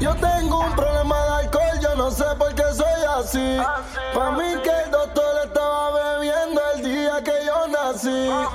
Yo tengo un problema de alcohol, yo no sé por qué soy así. Ah, Para mí que el doctor estaba bebiendo el día que yo nací. Ah,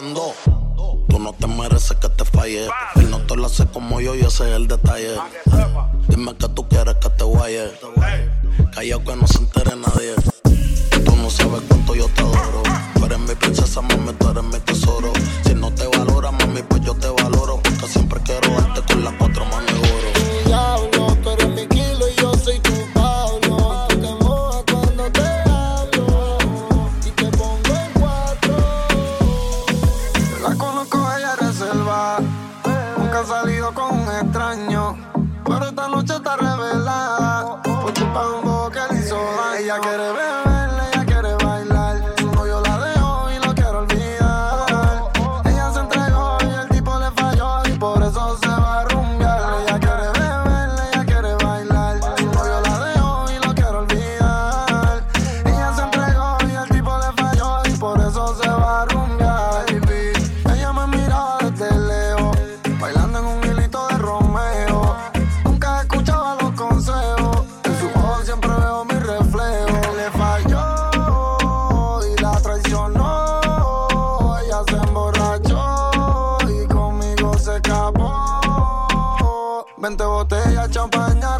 volando. 20 botellas, champaña,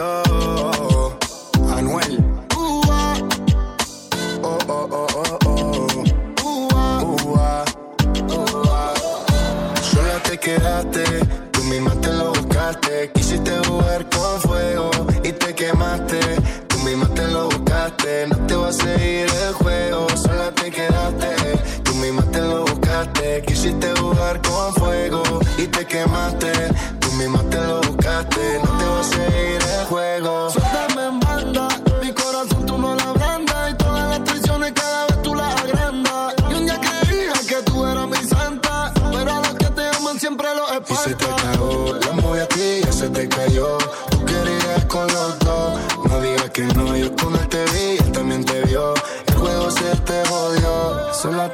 love.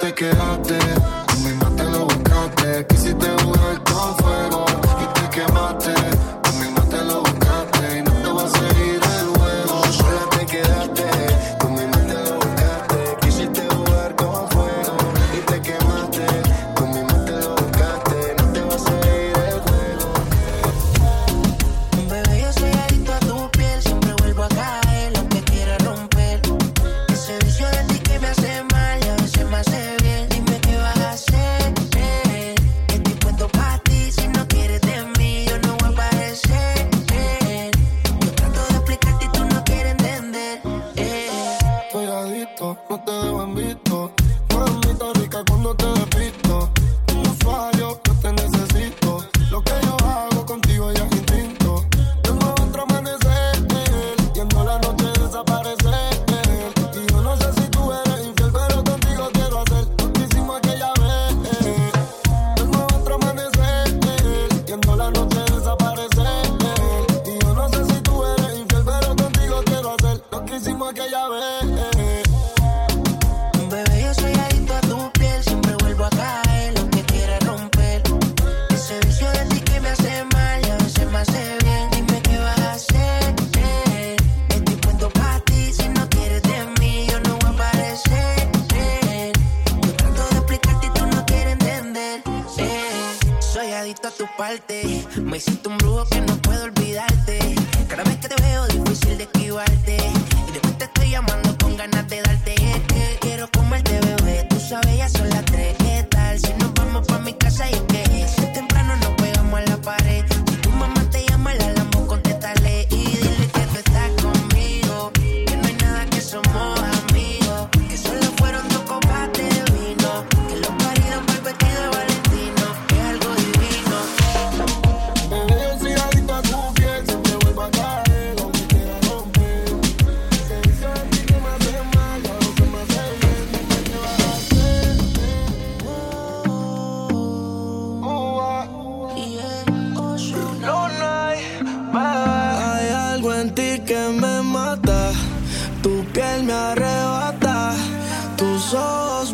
te quedaste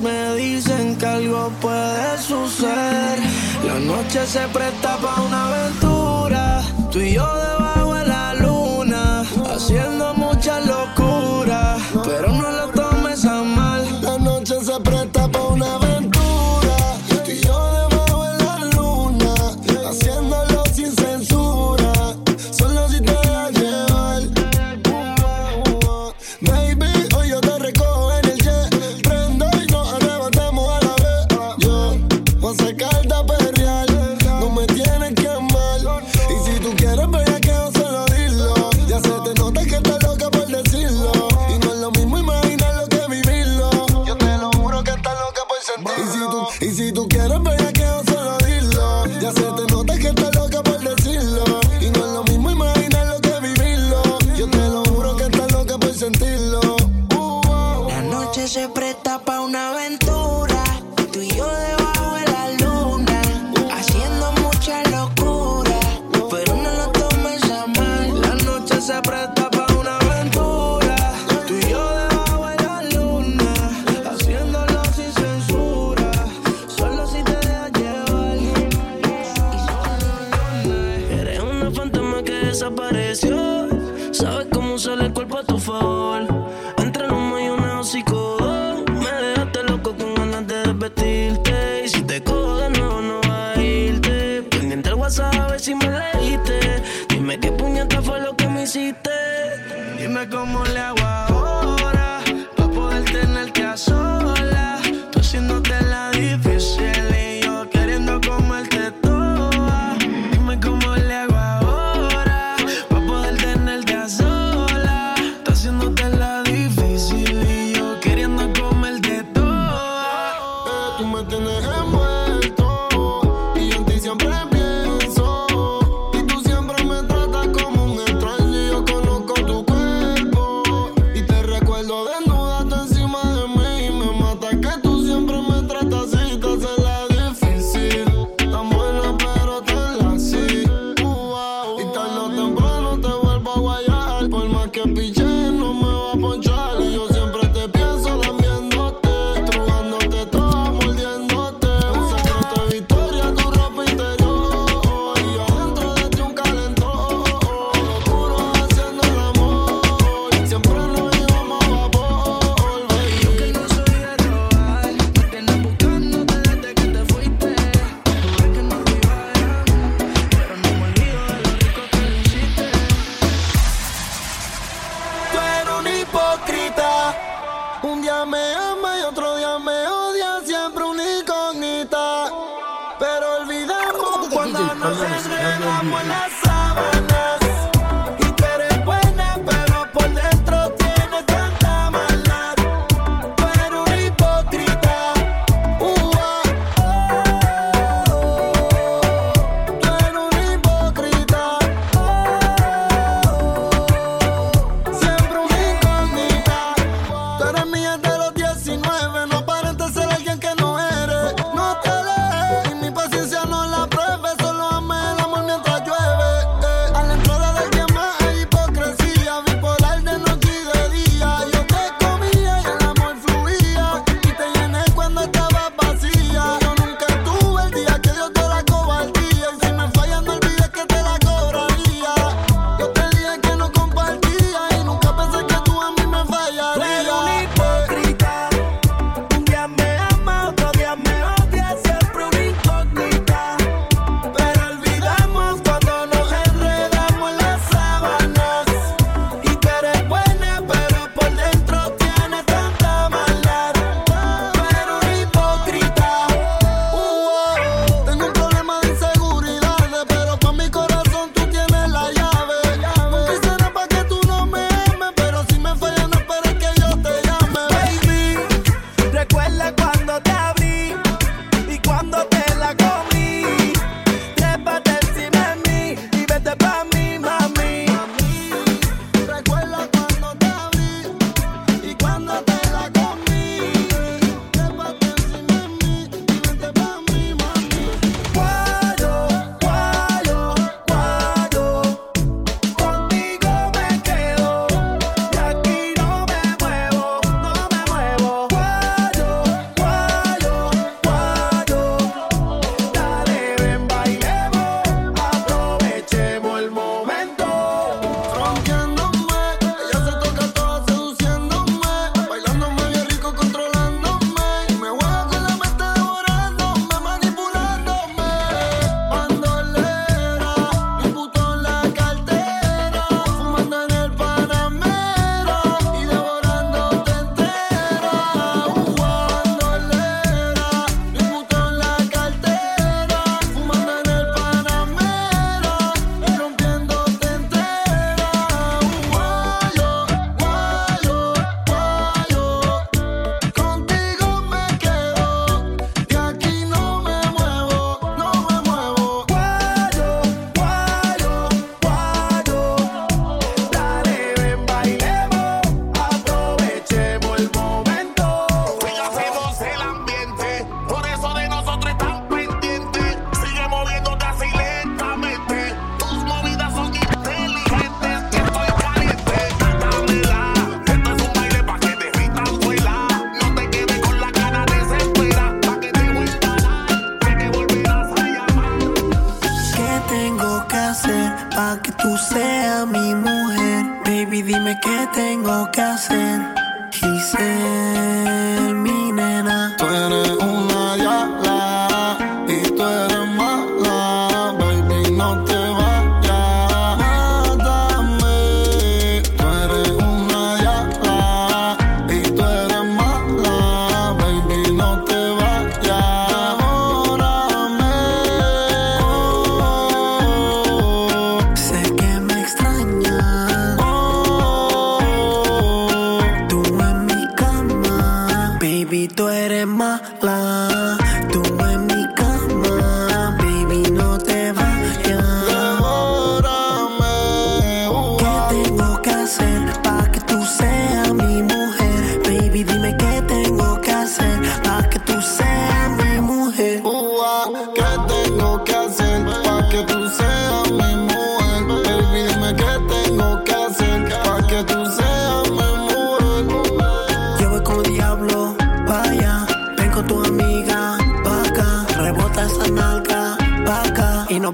me dicen que algo puede suceder. La noche se presta para una aventura. Tú y yo debemos cómo le hago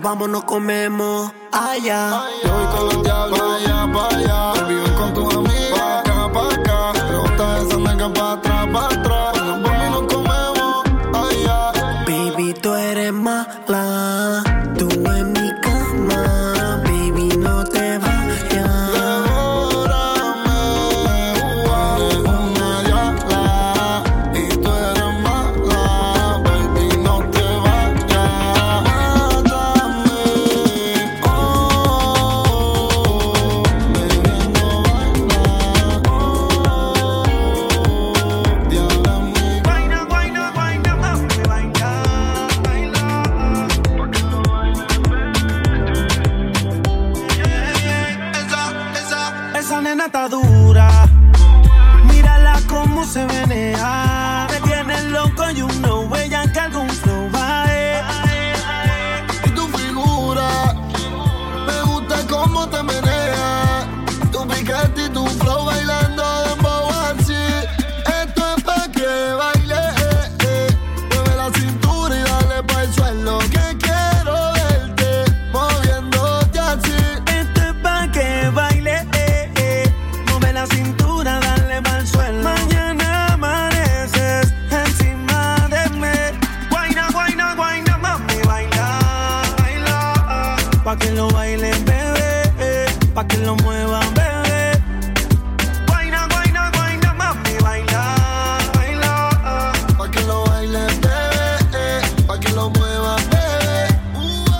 vamos, nos comemos allá. Yo voy con los diablos allá, para allá. surrender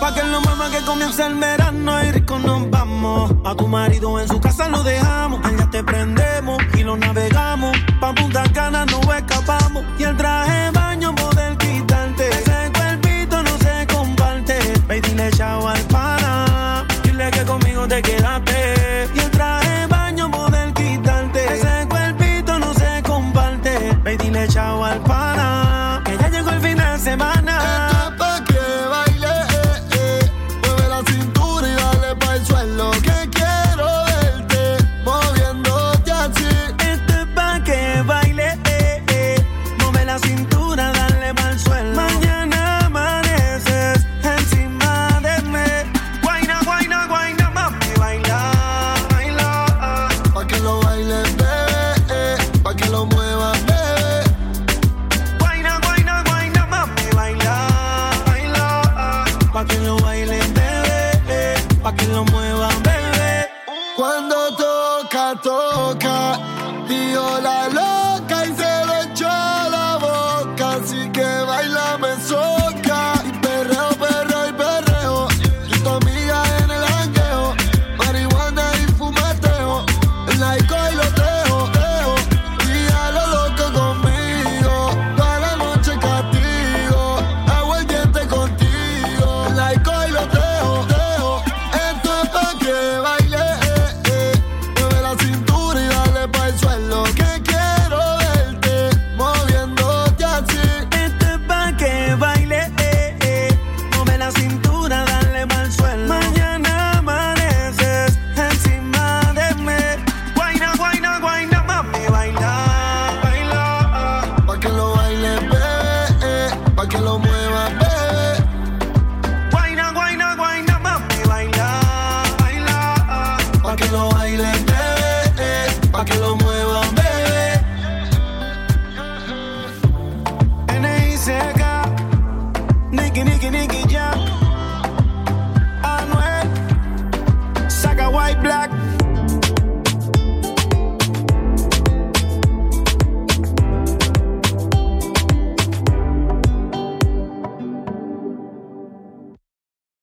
Pa' que no mamá que comience el verano y rico nos vamos. A tu marido en su casa lo dejamos. Allá te prendemos y lo navegamos. Pa' Punta Cana no escapamos. Y el traje baño poder quitarte. Ese cuerpito no se comparte. Baby, dile chao al pana. Dile que conmigo te quedaste.